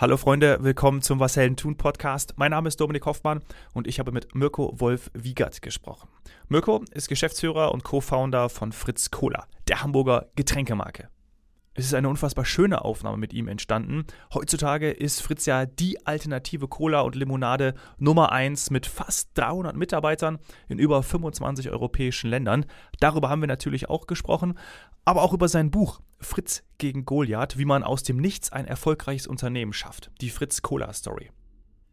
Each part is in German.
Hallo Freunde, willkommen zum Was Helden tun Podcast. Mein Name ist Dominik Hoffmann und ich habe mit Mirko Wolf Wiegert gesprochen. Mirko ist Geschäftsführer und Co-Founder von Fritz Cola, der Hamburger Getränkemarke. Es ist eine unfassbar schöne Aufnahme mit ihm entstanden. Heutzutage ist Fritz ja die alternative Cola und Limonade Nummer 1 mit fast 300 Mitarbeitern in über 25 europäischen Ländern. Darüber haben wir natürlich auch gesprochen, aber auch über sein Buch Fritz gegen Goliath, wie man aus dem Nichts ein erfolgreiches Unternehmen schafft. Die Fritz Cola Story.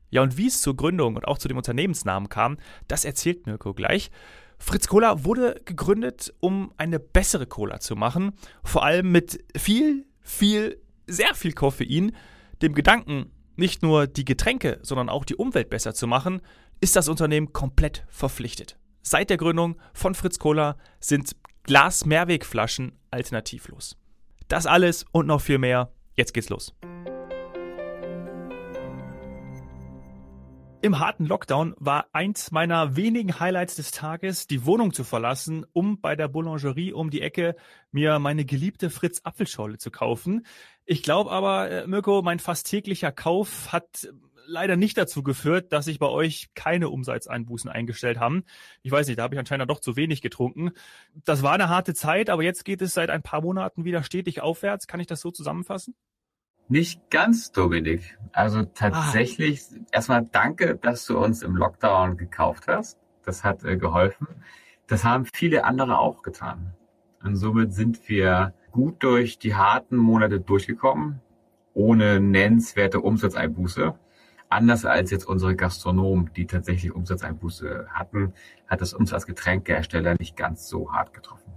Ja, und wie es zur Gründung und auch zu dem Unternehmensnamen kam, das erzählt Mirko gleich. Fritz Cola wurde gegründet, um eine bessere Cola zu machen, vor allem mit viel, viel, sehr viel Koffein. Dem Gedanken, nicht nur die Getränke, sondern auch die Umwelt besser zu machen, ist das Unternehmen komplett verpflichtet. Seit der Gründung von Fritz Cola sind Glas-Mehrwegflaschen alternativlos. Das alles und noch viel mehr. Jetzt geht's los. Im harten Lockdown war eins meiner wenigen Highlights des Tages, die Wohnung zu verlassen, um bei der Boulangerie um die Ecke mir meine geliebte Fritz Apfelschorle zu kaufen. Ich glaube aber, äh, Mirko, mein fast täglicher Kauf hat leider nicht dazu geführt, dass sich bei euch keine Umsatzeinbußen eingestellt haben. Ich weiß nicht, da habe ich anscheinend doch zu wenig getrunken. Das war eine harte Zeit, aber jetzt geht es seit ein paar Monaten wieder stetig aufwärts. Kann ich das so zusammenfassen? Nicht ganz, Dominik. Also tatsächlich, ah. erstmal danke, dass du uns im Lockdown gekauft hast. Das hat äh, geholfen. Das haben viele andere auch getan. Und somit sind wir gut durch die harten Monate durchgekommen, ohne nennenswerte Umsatzeinbuße. Anders als jetzt unsere Gastronomen, die tatsächlich Umsatzeinbuße hatten, hat es uns als Getränkehersteller nicht ganz so hart getroffen.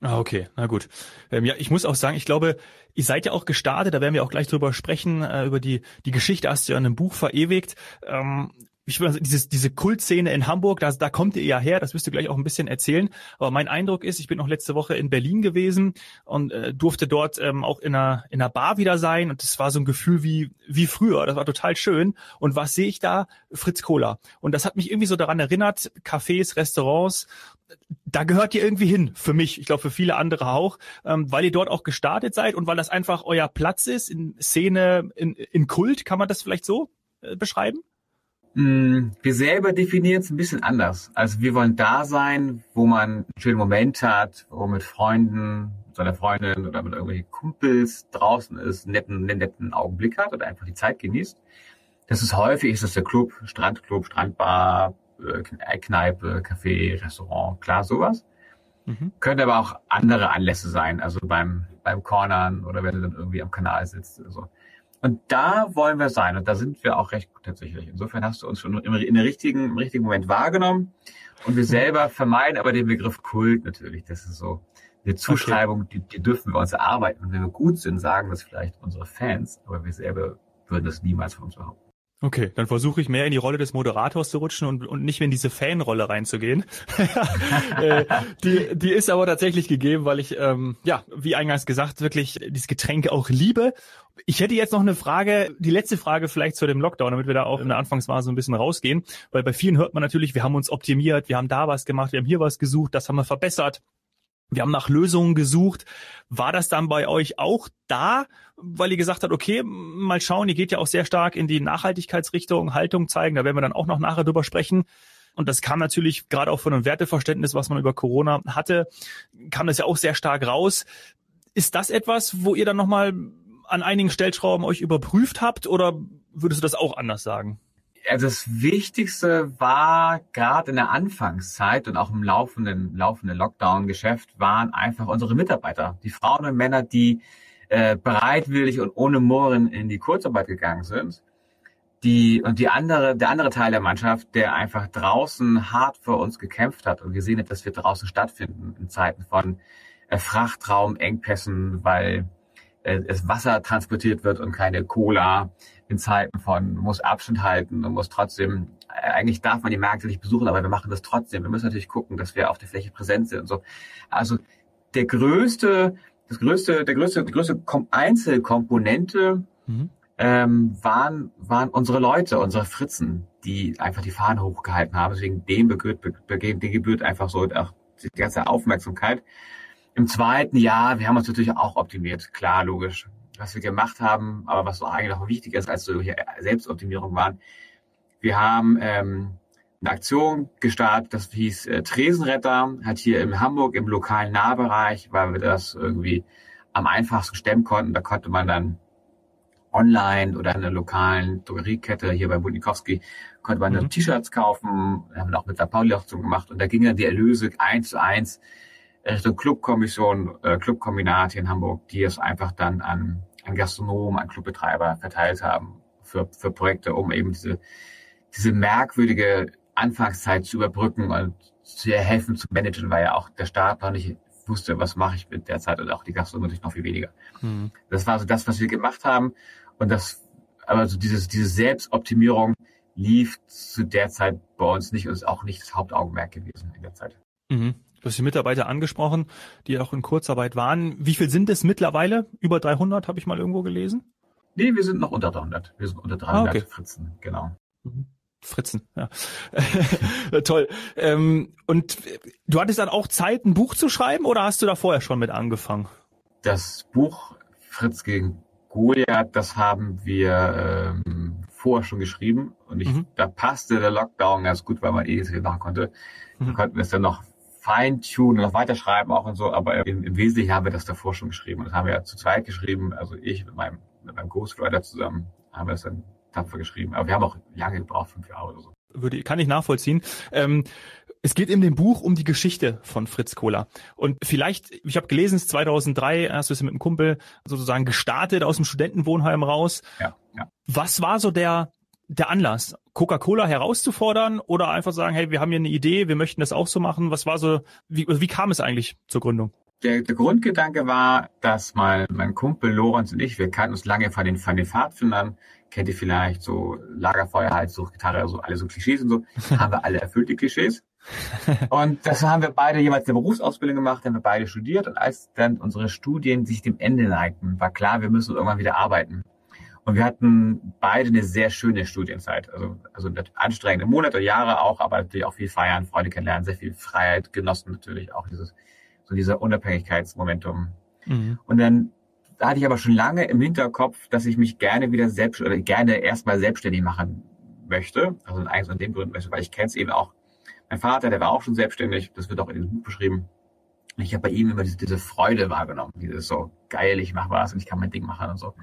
Ah, okay, na gut. Ähm, ja, ich muss auch sagen, ich glaube, ihr seid ja auch gestartet, da werden wir auch gleich drüber sprechen, äh, über die, die Geschichte hast du ja in einem Buch verewigt. Ähm, ich würde sagen, dieses, diese Kultszene in Hamburg, da, da kommt ihr ja her, das wirst du gleich auch ein bisschen erzählen. Aber mein Eindruck ist, ich bin noch letzte Woche in Berlin gewesen und äh, durfte dort ähm, auch in einer, in einer Bar wieder sein und das war so ein Gefühl wie, wie früher. Das war total schön. Und was sehe ich da? Fritz Cola. Und das hat mich irgendwie so daran erinnert, Cafés, Restaurants, da gehört ihr irgendwie hin, für mich, ich glaube für viele andere auch, ähm, weil ihr dort auch gestartet seid und weil das einfach euer Platz ist in Szene, in, in Kult, kann man das vielleicht so äh, beschreiben? Mm, wir selber definieren es ein bisschen anders. Also wir wollen da sein, wo man einen schönen Moment hat, wo mit Freunden, seiner Freundin oder mit irgendwelchen Kumpels draußen ist, einen netten, einen netten Augenblick hat oder einfach die Zeit genießt. Das ist häufig, ist das der Club, Strandclub, Strandbar, äh, Kneipe, Café, Restaurant, klar, sowas. Mhm. Könnte aber auch andere Anlässe sein, also beim, beim Cornern oder wenn du dann irgendwie am Kanal sitzt oder so. Und da wollen wir sein. Und da sind wir auch recht gut tatsächlich. Insofern hast du uns schon im, in der richtigen, im richtigen Moment wahrgenommen. Und wir selber vermeiden aber den Begriff Kult natürlich. Das ist so eine Zuschreibung, okay. die, die dürfen wir uns erarbeiten. Und wenn wir gut sind, sagen das vielleicht unsere Fans, aber wir selber würden das niemals von uns behaupten. Okay, dann versuche ich mehr in die Rolle des Moderators zu rutschen und, und nicht mehr in diese Fanrolle reinzugehen. äh, die, die ist aber tatsächlich gegeben, weil ich, ähm, ja, wie eingangs gesagt, wirklich dieses Getränk auch liebe. Ich hätte jetzt noch eine Frage, die letzte Frage vielleicht zu dem Lockdown, damit wir da auch in der Anfangsphase ein bisschen rausgehen. Weil bei vielen hört man natürlich, wir haben uns optimiert, wir haben da was gemacht, wir haben hier was gesucht, das haben wir verbessert. Wir haben nach Lösungen gesucht. War das dann bei euch auch da, weil ihr gesagt habt, okay, mal schauen, ihr geht ja auch sehr stark in die Nachhaltigkeitsrichtung, Haltung zeigen, da werden wir dann auch noch nachher drüber sprechen. Und das kam natürlich gerade auch von einem Werteverständnis, was man über Corona hatte, kam das ja auch sehr stark raus. Ist das etwas, wo ihr dann nochmal an einigen Stellschrauben euch überprüft habt oder würdest du das auch anders sagen? Also das Wichtigste war gerade in der Anfangszeit und auch im laufenden, laufenden Lockdown-Geschäft waren einfach unsere Mitarbeiter, die Frauen und Männer, die äh, bereitwillig und ohne Murren in die Kurzarbeit gegangen sind. Die, und die andere, der andere Teil der Mannschaft, der einfach draußen hart für uns gekämpft hat und gesehen hat, dass wir draußen stattfinden in Zeiten von äh, Frachtraumengpässen, weil es Wasser transportiert wird und keine Cola in Zeiten von, muss Abstand halten und muss trotzdem, äh, eigentlich darf man die Märkte nicht besuchen, aber wir machen das trotzdem. Wir müssen natürlich gucken, dass wir auf der Fläche präsent sind und so. Also der größte, das größte, der größte, die größte Einzelkomponente mhm. ähm, waren, waren unsere Leute, unsere Fritzen, die einfach die Fahne hochgehalten haben. Deswegen dem gebührt, dem gebührt einfach so auch die ganze Aufmerksamkeit. Im zweiten Jahr, wir haben uns natürlich auch optimiert, klar, logisch. was wir gemacht haben, aber was eigentlich noch wichtiger ist als solche Selbstoptimierung waren. Wir haben ähm, eine Aktion gestartet, das hieß äh, Tresenretter, hat hier in Hamburg im lokalen Nahbereich, weil wir das irgendwie am einfachsten stemmen konnten. Da konnte man dann online oder in einer lokalen Drogeriekette hier bei Budnikowski konnte man mhm. T-Shirts kaufen, haben wir auch mit der Pauli-Aktion gemacht und da gingen dann die Erlöse eins zu eins Richtung Clubkommission, äh, Clubkombinat hier in Hamburg, die es einfach dann an, an Gastronomen, an Clubbetreiber verteilt haben für, für Projekte, um eben diese, diese merkwürdige Anfangszeit zu überbrücken und zu helfen zu managen, weil ja auch der Staat noch nicht wusste, was mache ich mit der Zeit und auch die Gastronomie natürlich noch viel weniger. Mhm. Das war so das, was wir gemacht haben und das, aber so dieses, diese Selbstoptimierung lief zu der Zeit bei uns nicht und ist auch nicht das Hauptaugenmerk gewesen in der Zeit. Mhm. Du hast die Mitarbeiter angesprochen, die auch in Kurzarbeit waren. Wie viel sind es mittlerweile? Über 300 habe ich mal irgendwo gelesen. Nee, wir sind noch unter 300. Wir sind unter 300 ah, okay. Fritzen, genau. Mhm. Fritzen, ja. Toll. Ähm, und du hattest dann auch Zeit, ein Buch zu schreiben oder hast du da vorher schon mit angefangen? Das Buch Fritz gegen Goliath, das haben wir ähm, vorher schon geschrieben und ich, mhm. da passte der Lockdown ganz gut, weil man eh viel machen konnte. Mhm. Da konnten wir es dann noch feintunen, noch weiterschreiben auch und so, aber im, im, Wesentlichen haben wir das davor schon geschrieben. Und das haben wir ja zu zweit geschrieben, also ich mit meinem, mit meinem Ghostwriter zusammen haben wir es dann tapfer geschrieben. Aber wir haben auch lange gebraucht, fünf Jahre oder so. Würde, kann ich nachvollziehen. Ähm, es geht in dem Buch um die Geschichte von Fritz Kohler. Und vielleicht, ich habe gelesen, 2003 hast du es mit einem Kumpel sozusagen gestartet aus dem Studentenwohnheim raus. Ja, ja. Was war so der, der Anlass, Coca-Cola herauszufordern oder einfach sagen, hey, wir haben hier eine Idee, wir möchten das auch so machen? Was war so, wie, wie kam es eigentlich zur Gründung? Der, der Grundgedanke war, dass mal mein Kumpel Lorenz und ich, wir kannten uns lange von den, von den Pfadfindern, kennt ihr vielleicht so Lagerfeuer, Heizsucht, Gitarre, so alle so Klischees und so, haben wir alle erfüllt, die Klischees. und das haben wir beide jeweils eine Berufsausbildung gemacht, haben wir beide studiert und als dann unsere Studien sich dem Ende neigten, war klar, wir müssen irgendwann wieder arbeiten. Und wir hatten beide eine sehr schöne Studienzeit. Also, also anstrengende Monate, Jahre auch, aber natürlich auch viel feiern, Freunde kennenlernen, sehr viel Freiheit genossen natürlich auch dieses, so dieser Unabhängigkeitsmomentum. Mhm. Und dann da hatte ich aber schon lange im Hinterkopf, dass ich mich gerne wieder selbst oder gerne erstmal selbstständig machen möchte. Also eigentlich aus dem Grund, weil ich kenne es eben auch. Mein Vater, der war auch schon selbstständig, das wird auch in dem Buch beschrieben. Ich habe bei ihm immer diese, diese Freude wahrgenommen, dieses so geil, ich mache was und ich kann mein Ding machen und so.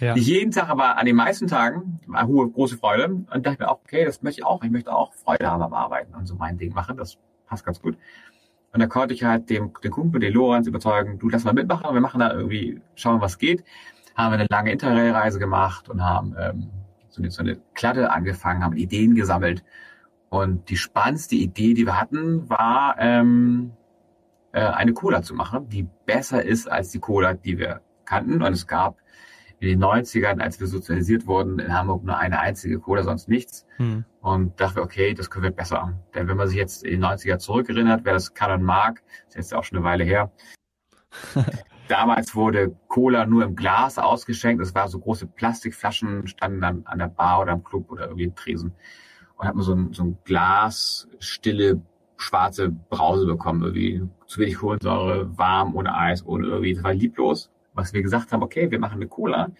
Ja. Nicht jeden Tag, aber an den meisten Tagen war hohe, große Freude und dachte mir auch, okay, das möchte ich auch. Ich möchte auch Freude haben am Arbeiten und so mein Ding machen. Das passt ganz gut. Und da konnte ich halt dem, den Kumpel, den Lorenz, überzeugen, du lass mal mitmachen, wir machen da irgendwie, schauen, was geht. Haben wir eine lange Interrail-Reise gemacht und haben ähm, so, eine, so eine Klatte angefangen, haben Ideen gesammelt. Und die spannendste Idee, die wir hatten, war ähm, äh, eine Cola zu machen, die besser ist als die Cola, die wir kannten. Und es gab in den 90ern, als wir sozialisiert wurden, in Hamburg nur eine einzige Cola, sonst nichts. Hm. Und dachte, okay, das können wir besser. Denn wenn man sich jetzt in die 90er zurückerinnert, wer das kann und mag, ist jetzt auch schon eine Weile her. Damals wurde Cola nur im Glas ausgeschenkt. Es war so große Plastikflaschen, standen dann an der Bar oder am Club oder irgendwie im Tresen. Und hat man so ein, so ein Glas, stille, schwarze Brause bekommen. Irgendwie zu wenig Kohlensäure, warm, ohne Eis, ohne irgendwie. Das war lieblos was wir gesagt haben, okay, wir machen eine Cola,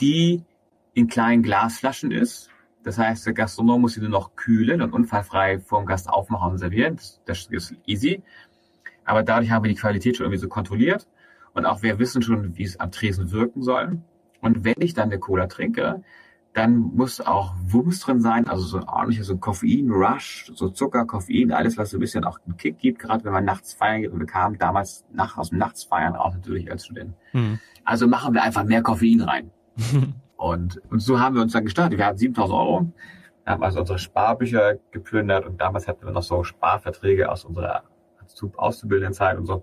die in kleinen Glasflaschen ist. Das heißt, der Gastronom muss sie nur noch kühlen und unfallfrei vor dem Gast aufmachen und servieren. Das, das ist easy. Aber dadurch haben wir die Qualität schon irgendwie so kontrolliert. Und auch wir wissen schon, wie es am Tresen wirken soll. Und wenn ich dann eine Cola trinke, dann muss auch Wumms drin sein, also so ein ordentliches so Koffein-Rush, so Zucker, Koffein, alles, was so ein bisschen auch einen Kick gibt, gerade wenn man nachts feiern geht. Und wir kamen damals nach, aus dem Nachtsfeiern auch natürlich als Student. Mhm. Also machen wir einfach mehr Koffein rein. und, und so haben wir uns dann gestartet. Wir hatten 7000 Euro, wir haben also unsere Sparbücher geplündert und damals hatten wir noch so Sparverträge aus unserer auszubildenden Zeit und so.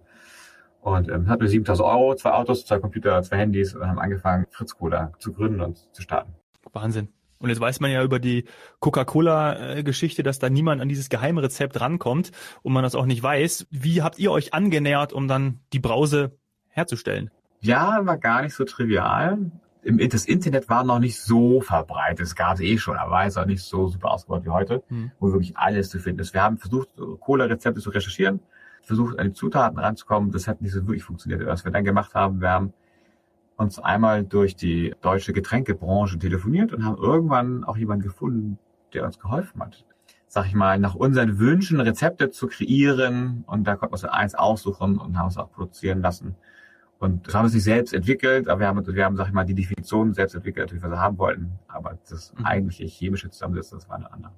Und ähm, hatten wir 7000 Euro, zwei Autos, zwei Computer, zwei Handys und haben angefangen, Fritz Cola zu gründen und zu starten. Wahnsinn. Und jetzt weiß man ja über die Coca-Cola-Geschichte, dass da niemand an dieses geheime Rezept rankommt und man das auch nicht weiß. Wie habt ihr euch angenähert, um dann die Brause herzustellen? Ja, war gar nicht so trivial. Das Internet war noch nicht so verbreitet. Es gab es eh schon, aber war es auch nicht so super ausgebaut wie heute, hm. wo wirklich alles zu finden ist. Wir haben versucht, Cola-Rezepte zu recherchieren, versucht, an die Zutaten ranzukommen. Das hat nicht so wirklich funktioniert. Was wir dann gemacht haben, wir haben uns einmal durch die deutsche Getränkebranche telefoniert und haben irgendwann auch jemanden gefunden, der uns geholfen hat. Sag ich mal, nach unseren Wünschen Rezepte zu kreieren und da konnten wir uns eins aussuchen und haben es auch produzieren lassen. Und das haben wir nicht selbst entwickelt, aber wir haben, wir haben, sag ich mal, die Definition selbst entwickelt, was wir haben wollten. Aber das mhm. eigentliche chemische Zusammensetzen, das war eine andere.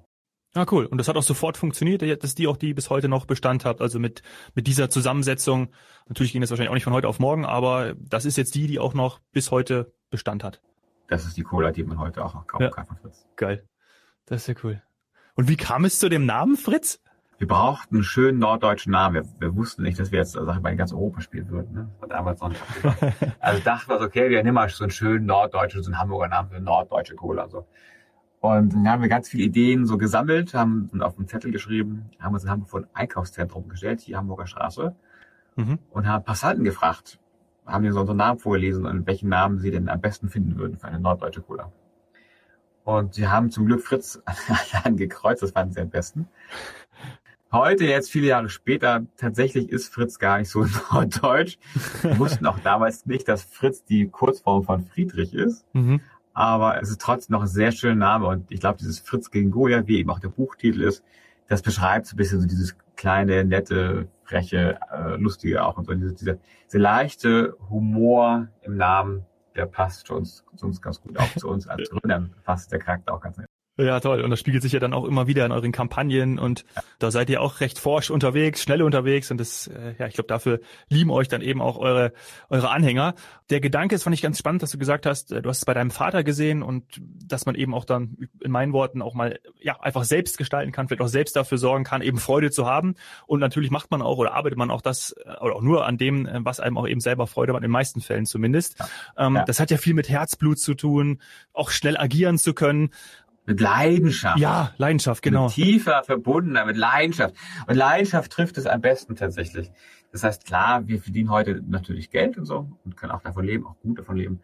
Ah, cool. Und das hat auch sofort funktioniert, dass die auch die bis heute noch Bestand hat. Also mit, mit dieser Zusammensetzung. Natürlich ging das wahrscheinlich auch nicht von heute auf morgen, aber das ist jetzt die, die auch noch bis heute Bestand hat. Das ist die Cola, die man heute auch noch kaufen ja. kann von Fritz. Geil. Das ist ja cool. Und wie kam es zu dem Namen Fritz? Wir brauchten einen schönen norddeutschen Namen. Wir, wir wussten nicht, dass wir jetzt sag ich mal, in ganz Europa spielen würden. Ne? Das war damals noch nicht Also dachten wir, okay, wir nehmen mal so einen schönen norddeutschen, so einen Hamburger Namen für norddeutsche Cola. So. Und dann haben wir ganz viele Ideen so gesammelt, haben und auf einen Zettel geschrieben, haben uns in Hamburg vor ein Einkaufszentrum gestellt, hier Hamburger Straße, mhm. und haben Passanten gefragt, haben ihnen so unseren Namen vorgelesen und welchen Namen sie denn am besten finden würden für eine norddeutsche Cola. Und sie haben zum Glück Fritz angekreuzt, das fanden sie am besten. Heute, jetzt viele Jahre später, tatsächlich ist Fritz gar nicht so norddeutsch. Wir wussten auch damals nicht, dass Fritz die Kurzform von Friedrich ist. Mhm aber es ist trotzdem noch ein sehr schöner Name und ich glaube, dieses Fritz gegen Goliath, wie eben auch der Buchtitel ist, das beschreibt so ein bisschen so dieses kleine, nette, freche, äh, lustige auch und so diese, diese, diese leichte Humor im Namen, der passt zu uns, zu uns ganz gut, auch zu uns als Gründern passt der Charakter auch ganz nett. Ja, toll. Und das spiegelt sich ja dann auch immer wieder in euren Kampagnen und ja. da seid ihr auch recht forsch unterwegs, schnell unterwegs und das, äh, ja, ich glaube, dafür lieben euch dann eben auch eure, eure Anhänger. Der Gedanke ist, fand ich ganz spannend, dass du gesagt hast, äh, du hast es bei deinem Vater gesehen und dass man eben auch dann in meinen Worten auch mal, ja, einfach selbst gestalten kann, vielleicht auch selbst dafür sorgen kann, eben Freude zu haben. Und natürlich macht man auch oder arbeitet man auch das äh, oder auch nur an dem, was einem auch eben selber Freude macht, in den meisten Fällen zumindest. Ja. Ähm, ja. Das hat ja viel mit Herzblut zu tun, auch schnell agieren zu können mit Leidenschaft. Ja, Leidenschaft, genau. Mit tiefer verbundener, mit Leidenschaft. Und Leidenschaft trifft es am besten tatsächlich. Das heißt, klar, wir verdienen heute natürlich Geld und so und können auch davon leben, auch gut davon leben.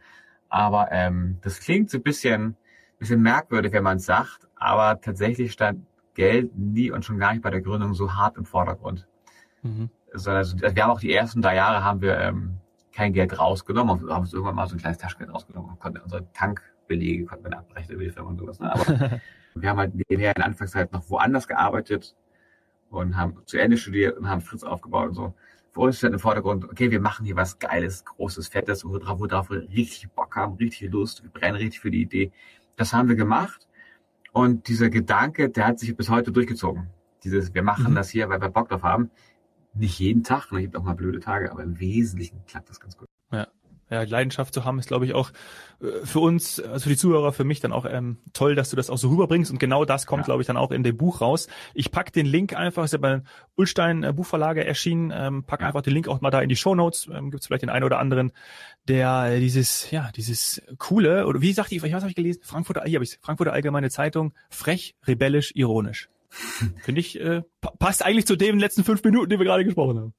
Aber ähm, das klingt so ein bisschen, bisschen merkwürdig, wenn man es sagt, aber tatsächlich stand Geld nie und schon gar nicht bei der Gründung so hart im Vordergrund. Mhm. Sondern also, wir haben auch die ersten drei Jahre haben wir ähm, kein Geld rausgenommen, haben uns irgendwann mal so ein kleines Taschengeld rausgenommen und konnten unsere Tank Belege konnte man abrechnen über die Firma und sowas. Ne? Aber wir haben halt nebenher in der Anfangszeit noch woanders gearbeitet und haben zu Ende studiert und haben Fritz aufgebaut und so. Für uns stand im Vordergrund, okay, wir machen hier was Geiles, Großes, Fettes, worauf, worauf wir richtig Bock haben, richtig Lust, wir brennen richtig für die Idee. Das haben wir gemacht und dieser Gedanke, der hat sich bis heute durchgezogen. Dieses, wir machen mhm. das hier, weil wir Bock drauf haben. Nicht jeden Tag, es gibt auch mal blöde Tage, aber im Wesentlichen klappt das ganz gut. Ja Leidenschaft zu haben, ist, glaube ich, auch äh, für uns, also für die Zuhörer, für mich dann auch ähm, toll, dass du das auch so rüberbringst. Und genau das kommt, ja. glaube ich, dann auch in dem Buch raus. Ich pack den Link einfach, ist ja bei Ulstein äh, Buchverlage erschienen, ähm, pack ja. einfach den Link auch mal da in die Show Notes. Ähm, Gibt es vielleicht den einen oder anderen, der dieses, ja, dieses coole, oder wie sagt ich, was habe ich gelesen? Frankfurter, hier habe ich Frankfurter Allgemeine Zeitung, frech, rebellisch, ironisch. Finde ich, äh, passt eigentlich zu den letzten fünf Minuten, die wir gerade gesprochen haben.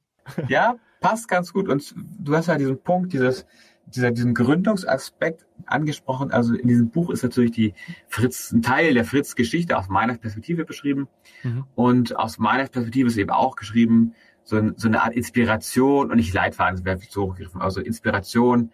Ja, passt ganz gut. Und du hast ja diesen Punkt, dieses, dieser, diesen Gründungsaspekt angesprochen. Also in diesem Buch ist natürlich die Fritz, ein Teil der Fritz-Geschichte aus meiner Perspektive beschrieben. Mhm. Und aus meiner Perspektive ist eben auch geschrieben, so, ein, so eine Art Inspiration und nicht Leitfaden, das wäre so hochgegriffen, also Inspiration,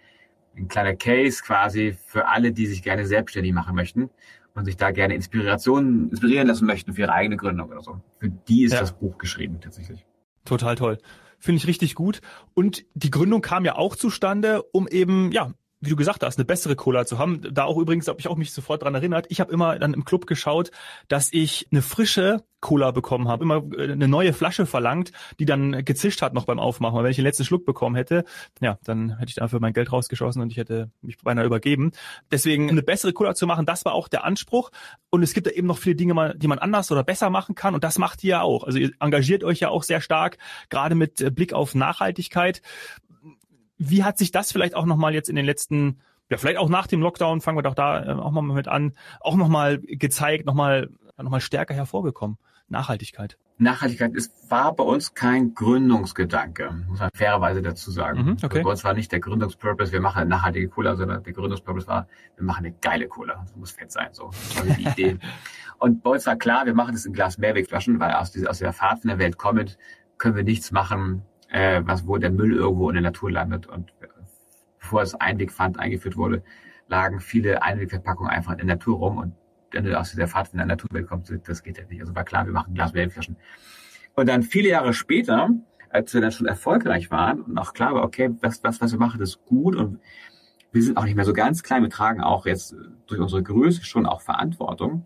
ein kleiner Case quasi für alle, die sich gerne selbstständig machen möchten und sich da gerne Inspiration, inspirieren lassen möchten für ihre eigene Gründung oder so. Für die ist ja. das Buch geschrieben tatsächlich. Total toll. Finde ich richtig gut. Und die Gründung kam ja auch zustande, um eben, ja, wie du gesagt hast, eine bessere Cola zu haben. Da auch übrigens habe ich auch mich sofort dran erinnert. Ich habe immer dann im Club geschaut, dass ich eine frische Cola bekommen habe, immer äh, eine neue Flasche verlangt, die dann gezischt hat noch beim Aufmachen. Weil wenn ich den letzten Schluck bekommen hätte, ja, dann hätte ich dafür mein Geld rausgeschossen und ich hätte mich beinahe übergeben. Deswegen eine bessere Cola zu machen, das war auch der Anspruch. Und es gibt da eben noch viele Dinge, die man anders oder besser machen kann. Und das macht ihr ja auch. Also ihr engagiert euch ja auch sehr stark, gerade mit äh, Blick auf Nachhaltigkeit. Wie hat sich das vielleicht auch nochmal jetzt in den letzten, ja, vielleicht auch nach dem Lockdown, fangen wir doch da äh, auch mal mit an, auch nochmal gezeigt, nochmal noch mal stärker hervorgekommen? Nachhaltigkeit. Nachhaltigkeit ist, war bei uns kein Gründungsgedanke, muss man fairerweise dazu sagen. Mhm, okay. Bei uns war nicht der Gründungspurpose, wir machen eine nachhaltige Cola, sondern der Gründungspurpose war, wir machen eine geile Cola. Das muss fett sein, so. Das war die Idee. Und bei uns war klar, wir machen das in Glas Mehrwegflaschen, weil aus, dieser, aus der Fahrt von der Welt kommend können wir nichts machen, äh, was, wo der Müll irgendwo in der Natur landet. Und bevor das Einwegpfand eingeführt wurde, lagen viele Einwegverpackungen einfach in der Natur rum und wenn du aus dieser Fahrt in der Naturwelt kommst, das geht ja nicht. Also war klar, wir machen Glaswellenflaschen. Und dann viele Jahre später, als wir dann schon erfolgreich waren und auch klar war, okay, was, was, was wir machen, ist gut und wir sind auch nicht mehr so ganz klein, wir tragen auch jetzt durch unsere Größe schon auch Verantwortung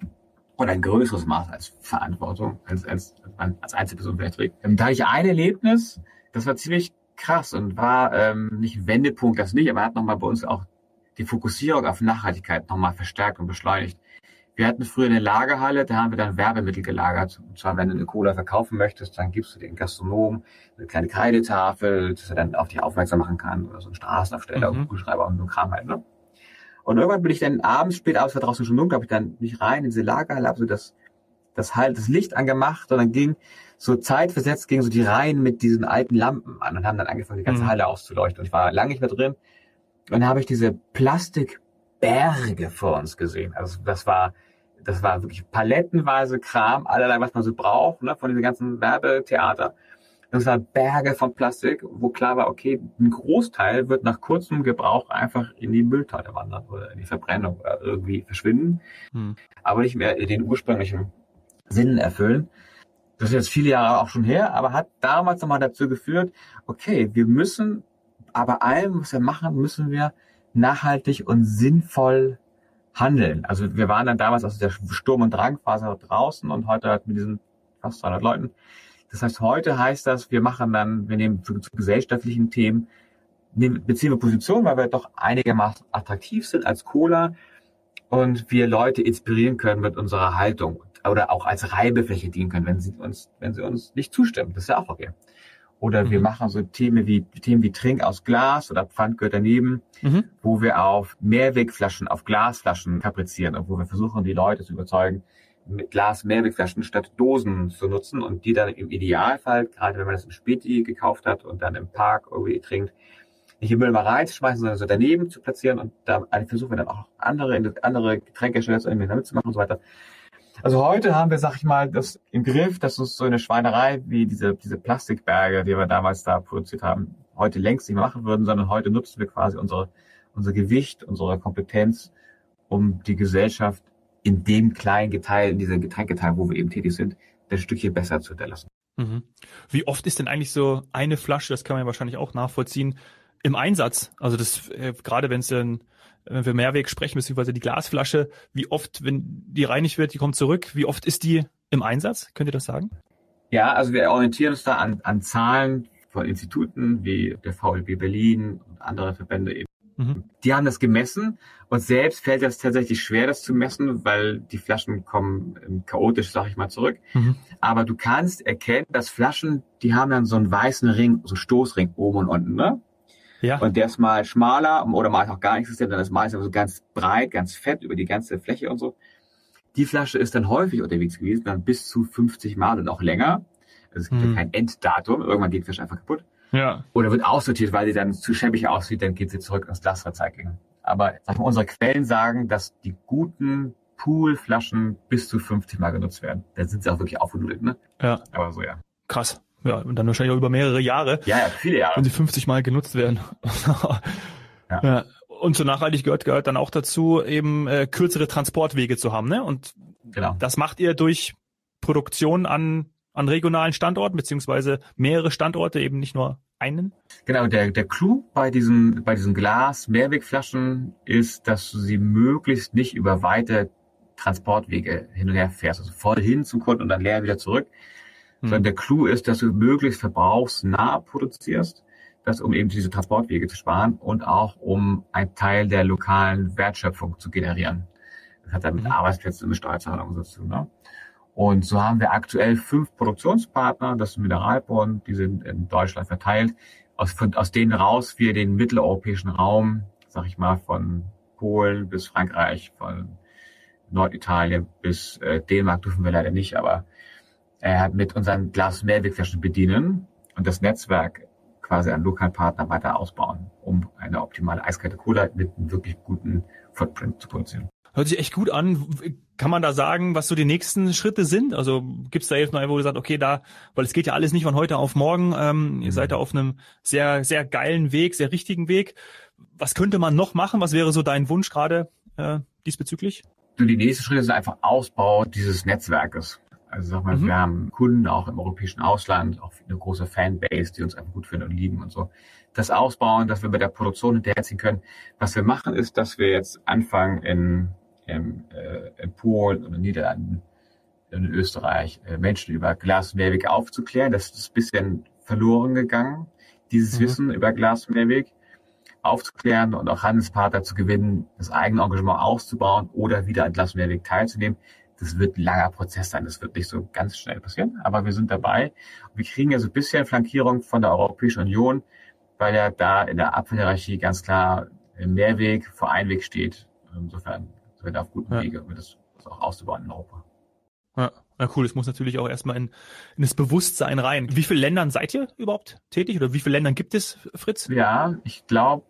oder ein größeres Maß als Verantwortung, als, als, als Einzelperson vielleicht trägt. Da hatte ich ein Erlebnis, das war ziemlich krass und war ähm, nicht Wendepunkt, das nicht, aber hat nochmal bei uns auch die Fokussierung auf Nachhaltigkeit nochmal verstärkt und beschleunigt. Wir hatten früher eine Lagerhalle, da haben wir dann Werbemittel gelagert. Und zwar, wenn du eine Cola verkaufen möchtest, dann gibst du den Gastronomen eine kleine Kreidetafel, dass er dann auf dich aufmerksam machen kann oder so ein Straßenaufsteller, mhm. Kugelschreiber und so Kram halt. Ne? Und irgendwann bin ich dann abends, spät abends, war draußen schon dunkel, habe ich dann nicht rein in diese Lagerhalle, habe so das, das halt, das Licht angemacht und dann ging so zeitversetzt gingen so die Reihen mit diesen alten Lampen an und haben dann angefangen, die ganze mhm. Halle auszuleuchten. Und ich war lange nicht mehr drin. Und dann habe ich diese Plastik Berge vor uns gesehen. Also das war, das war wirklich palettenweise Kram, allerlei, was man so braucht, ne, von diesen ganzen Werbetheater. Das war Berge von Plastik, wo klar war, okay, ein Großteil wird nach kurzem Gebrauch einfach in die Mülltonne wandern oder in die Verbrennung oder irgendwie verschwinden, hm. aber nicht mehr den ursprünglichen Sinn erfüllen. Das ist jetzt viele Jahre auch schon her, aber hat damals nochmal dazu geführt, okay, wir müssen, aber allem, was wir machen, müssen wir nachhaltig und sinnvoll handeln. Also wir waren dann damals aus der Sturm- und Drangphase draußen und heute halt mit diesen fast 200 Leuten. Das heißt, heute heißt das, wir machen dann, wir nehmen zu, zu gesellschaftlichen Themen, nehmen, beziehen wir Position, weil wir doch einigermaßen attraktiv sind als Cola und wir Leute inspirieren können mit unserer Haltung oder auch als Reibefläche dienen können, wenn sie uns, wenn sie uns nicht zustimmen. Das ist ja auch okay. Oder mhm. wir machen so Themen wie, Themen wie Trink aus Glas oder Pfand gehört daneben, mhm. wo wir auf Mehrwegflaschen, auf Glasflaschen kaprizieren und wo wir versuchen, die Leute zu überzeugen, mit Glas Mehrwegflaschen statt Dosen zu nutzen und die dann im Idealfall, gerade wenn man das im Späti gekauft hat und dann im Park irgendwie trinkt, nicht im Müll mal reinzuschmeißen, sondern so daneben zu platzieren und da versuchen wir dann auch andere, andere Getränkehersteller zu machen und so weiter. Also heute haben wir, sag ich mal, das im Griff, dass uns so eine Schweinerei wie diese, diese Plastikberge, die wir damals da produziert haben, heute längst nicht mehr machen würden, sondern heute nutzen wir quasi unsere, unser Gewicht, unsere Kompetenz, um die Gesellschaft in dem kleinen Teil, in diesem Getränketeil, wo wir eben tätig sind, ein Stückchen besser zu hinterlassen. Mhm. Wie oft ist denn eigentlich so eine Flasche, das kann man ja wahrscheinlich auch nachvollziehen, im Einsatz? Also das, äh, gerade wenn es dann wenn wir Mehrweg sprechen, beziehungsweise die Glasflasche, wie oft, wenn die reinigt wird, die kommt zurück, wie oft ist die im Einsatz? Könnt ihr das sagen? Ja, also wir orientieren uns da an, an Zahlen von Instituten wie der VLB Berlin und andere Verbände eben. Mhm. Die haben das gemessen und selbst fällt das tatsächlich schwer, das zu messen, weil die Flaschen kommen chaotisch, sag ich mal, zurück. Mhm. Aber du kannst erkennen, dass Flaschen, die haben dann so einen weißen Ring, so einen Stoßring oben und unten, ne? Ja. Und der ist mal schmaler oder mal auch gar nicht existent, dann ist meistens so ganz breit, ganz fett über die ganze Fläche und so. Die Flasche ist dann häufig unterwegs gewesen, dann bis zu 50 Mal und auch länger. Also es gibt hm. ja kein Enddatum, irgendwann geht die Flasche einfach kaputt. Ja. Oder wird aussortiert, weil sie dann zu schäbig aussieht, dann geht sie zurück ins Glasrecycling. Aber mal, unsere Quellen sagen, dass die guten Poolflaschen bis zu 50 Mal genutzt werden. Dann sind sie auch wirklich aufgenudelt, ne? Ja. Aber so, ja. Krass. Ja, und dann wahrscheinlich auch über mehrere Jahre. Ja, ja, viele Jahre. Wenn sie 50 Mal genutzt werden. ja. ja. Und zur Nachhaltigkeit gehört, gehört dann auch dazu, eben äh, kürzere Transportwege zu haben. Ne? Und genau. das macht ihr durch Produktion an, an regionalen Standorten, beziehungsweise mehrere Standorte, eben nicht nur einen? Genau, der, der Clou bei diesen, bei diesen Glas-Mehrwegflaschen ist, dass du sie möglichst nicht über weite Transportwege hin und her fährst, also voll hin zum Kunden und dann leer wieder zurück, sondern mhm. der Clou ist, dass du möglichst verbrauchsnah produzierst, das um eben diese Transportwege zu sparen und auch um einen Teil der lokalen Wertschöpfung zu generieren. Das hat dann mit mhm. Arbeitsplätzen und mit Steuerzahlungen so zu tun. Ne? Und so haben wir aktuell fünf Produktionspartner, das ist Mineralbond, die sind in Deutschland verteilt, aus, von, aus denen raus wir den mitteleuropäischen Raum, sag ich mal, von Polen bis Frankreich, von Norditalien bis äh, Dänemark dürfen wir leider nicht, aber äh, mit unseren Glas Mehrwegflaschen bedienen und das Netzwerk quasi an Lokalpartner weiter ausbauen, um eine optimale eiskalte Cola mit einem wirklich guten Footprint zu produzieren. Hört sich echt gut an. Kann man da sagen, was so die nächsten Schritte sind? Also gibt's da jetzt noch, wo ihr sagt, okay, da, weil es geht ja alles nicht von heute auf morgen. Ähm, mhm. Ihr seid da auf einem sehr, sehr geilen Weg, sehr richtigen Weg. was könnte man noch machen? Was wäre so dein Wunsch gerade äh, diesbezüglich? So, die nächsten Schritte sind einfach Ausbau dieses Netzwerkes. Also sag mal, mhm. wir haben Kunden auch im europäischen Ausland, auch eine große Fanbase, die uns einfach gut finden und lieben und so. Das Ausbauen, dass wir bei der Produktion hinterherziehen können. Was wir machen, ist, dass wir jetzt anfangen in, in, äh, in Polen und in Niederlanden in Österreich äh, Menschen über Glas Mehrweg aufzuklären. Das ist ein bisschen verloren gegangen, dieses mhm. Wissen über Glas Mehrweg aufzuklären und auch Handelspartner zu gewinnen, das eigene Engagement auszubauen oder wieder an Glas Mehrweg teilzunehmen das wird ein langer Prozess sein. Das wird nicht so ganz schnell passieren, aber wir sind dabei. wir kriegen ja so ein bisschen Flankierung von der Europäischen Union, weil ja da in der Abfallhierarchie ganz klar Mehrweg vor Einweg steht. Insofern sind wir da auf gutem ja. Wege, um das auch auszubauen in Europa. Ja. Ja, cool. Es muss natürlich auch erstmal in, in das Bewusstsein rein. Wie viele Ländern seid ihr überhaupt tätig oder wie viele Ländern gibt es, Fritz? Ja, ich glaube,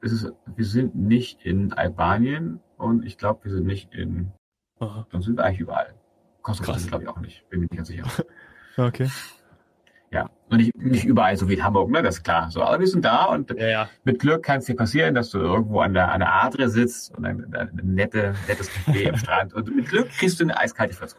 wir sind nicht in Albanien und ich glaube, wir sind nicht in Aha. Dann sind wir eigentlich überall. Kosovo sind glaube ich auch nicht. Bin mir nicht ganz sicher. okay. Ja, und nicht, nicht überall so wie in Hamburg, ne? Das ist klar. So, aber wir sind da und ja, ja. mit Glück kann es dir passieren, dass du irgendwo an der, an der Adre sitzt und ein, ein, ein nette, nettes Café am Strand und mit Glück kriegst du eine eiskalte Fritz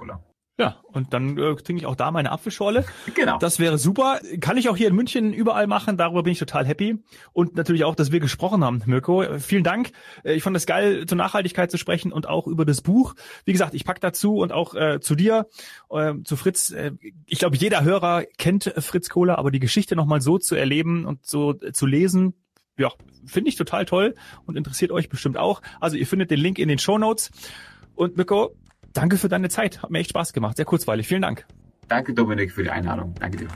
ja, und dann äh, trinke ich auch da meine Apfelschorle. Genau. Das wäre super. Kann ich auch hier in München überall machen. Darüber bin ich total happy. Und natürlich auch, dass wir gesprochen haben, Mirko. Vielen Dank. Äh, ich fand es geil, zur Nachhaltigkeit zu sprechen und auch über das Buch. Wie gesagt, ich pack dazu und auch äh, zu dir, äh, zu Fritz. Äh, ich glaube, jeder Hörer kennt Fritz Kohler, aber die Geschichte nochmal so zu erleben und so zu lesen, ja, finde ich total toll und interessiert euch bestimmt auch. Also ihr findet den Link in den Show Notes. Und Mirko, danke für deine Zeit. Hat mir echt Spaß gemacht. Sehr kurzweilig. Vielen Dank. Danke, Dominik, für die Einladung. Danke dir.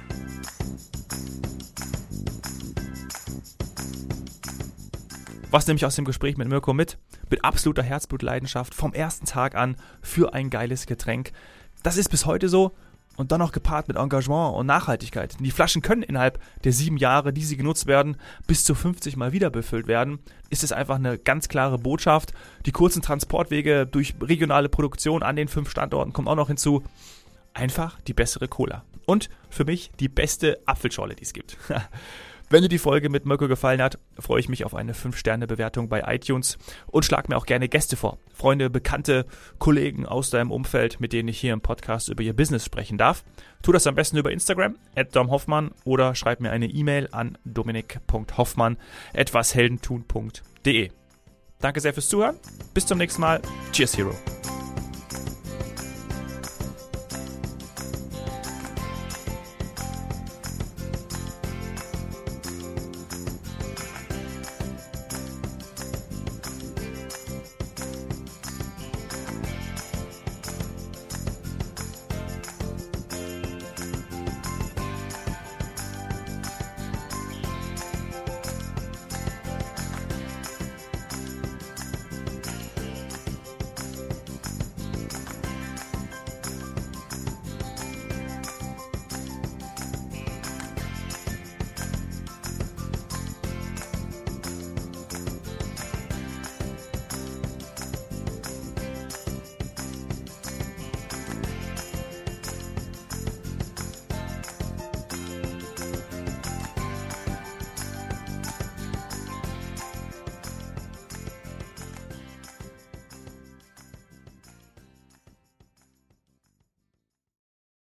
Was nehme ich aus dem Gespräch mit Mirko mit? Mit absoluter Herzblutleidenschaft vom ersten Tag an für ein geiles Getränk. Das ist bis heute so und dann noch gepaart mit Engagement und Nachhaltigkeit. Die Flaschen können innerhalb der sieben Jahre, die sie genutzt werden, bis zu 50 Mal wieder befüllt werden. Ist es einfach eine ganz klare Botschaft. Die kurzen Transportwege durch regionale Produktion an den fünf Standorten kommen auch noch hinzu. Einfach die bessere Cola. Und für mich die beste Apfelschorle, die es gibt. Wenn dir die Folge mit Mirko gefallen hat, freue ich mich auf eine 5-Sterne-Bewertung bei iTunes und schlag mir auch gerne Gäste vor. Freunde, Bekannte, Kollegen aus deinem Umfeld, mit denen ich hier im Podcast über ihr Business sprechen darf. Tu das am besten über Instagram, at domhoffmann oder schreib mir eine E-Mail an dominik.hoffmann etwasheldentun.de. Danke sehr fürs Zuhören. Bis zum nächsten Mal. Cheers, Hero.